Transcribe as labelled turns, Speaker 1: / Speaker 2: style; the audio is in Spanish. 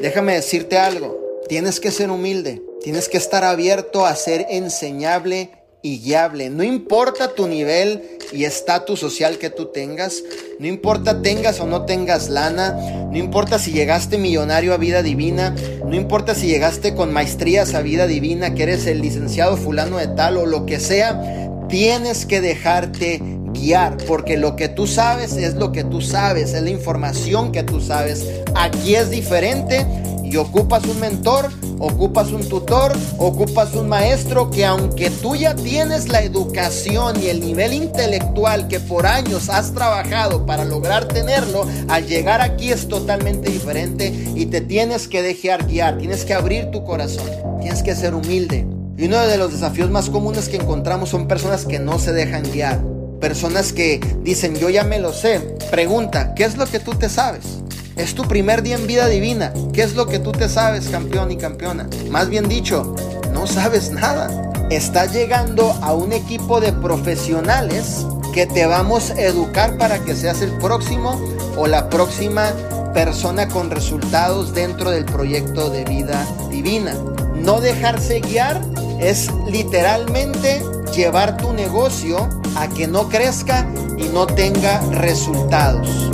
Speaker 1: Déjame decirte algo, tienes que ser humilde, tienes que estar abierto a ser enseñable y guiable. No importa tu nivel y estatus social que tú tengas, no importa tengas o no tengas lana, no importa si llegaste millonario a vida divina, no importa si llegaste con maestrías a vida divina, que eres el licenciado fulano de tal o lo que sea, tienes que dejarte guiar, porque lo que tú sabes es lo que tú sabes, es la información que tú sabes. Aquí es diferente y ocupas un mentor, ocupas un tutor, ocupas un maestro que aunque tú ya tienes la educación y el nivel intelectual que por años has trabajado para lograr tenerlo, al llegar aquí es totalmente diferente y te tienes que dejar guiar, tienes que abrir tu corazón, tienes que ser humilde. Y uno de los desafíos más comunes que encontramos son personas que no se dejan guiar. Personas que dicen, yo ya me lo sé. Pregunta, ¿qué es lo que tú te sabes? Es tu primer día en vida divina. ¿Qué es lo que tú te sabes, campeón y campeona? Más bien dicho, no sabes nada. Estás llegando a un equipo de profesionales que te vamos a educar para que seas el próximo o la próxima persona con resultados dentro del proyecto de vida divina. No dejarse guiar es literalmente llevar tu negocio a que no crezca y no tenga resultados.